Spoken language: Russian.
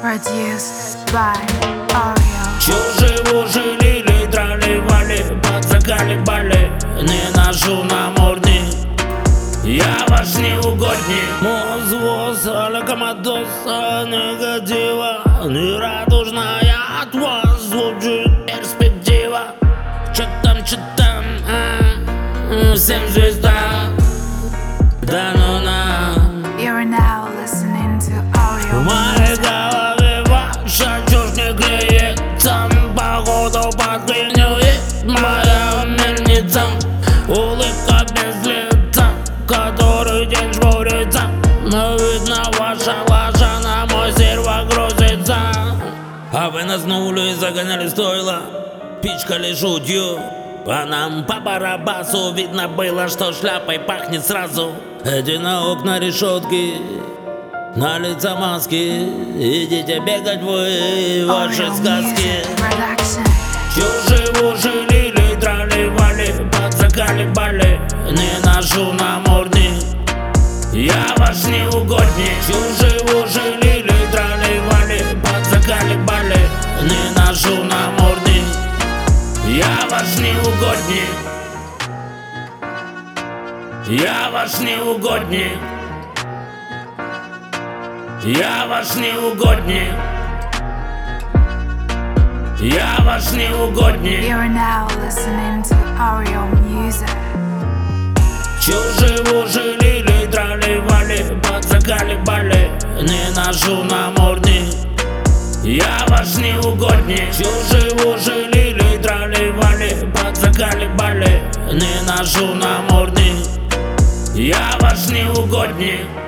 Produced by Oreo. Чуживу жилили, тролливали, подзаколебали Не ношу намордник Я ваш неугодник. Мозвоз, локоматоз, негатива Нерадужная от вас звучит перспектива. Чё там, чё там, а? Всем звезда. Да ну нам You're now listening to В клеится Походу подклинюет моя мельница Улыбка без лица, который день жмурится. Но видно ваша лажа на мой серво грузится. А вы нас на улице загоняли стоило Пичкали шутью по нам по барабасу Видно было, что шляпой пахнет сразу. Эти на окна решетки на лица маски Идите бегать вы, ваши сказки. Music Production. Чуживу жилили, тролливали, подзаколебали Не ношу намордник Я ваш неугодник. Чуживу жилили, тролливали, подзаколебали Не ношу намордник Я ваш неугодник. Я ваш неугодник Я ваш неугодник. Я ваш неугодник. You're now listening to Oreo Music. Чуживу жилили, тролливали, подзаколебали Не ношу намордник Я ваш неугодник. Чуживу жилили, тролливали, подзаколебали Не ношу намордник Я ваш неугодник